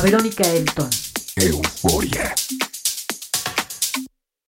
Verónica Elton.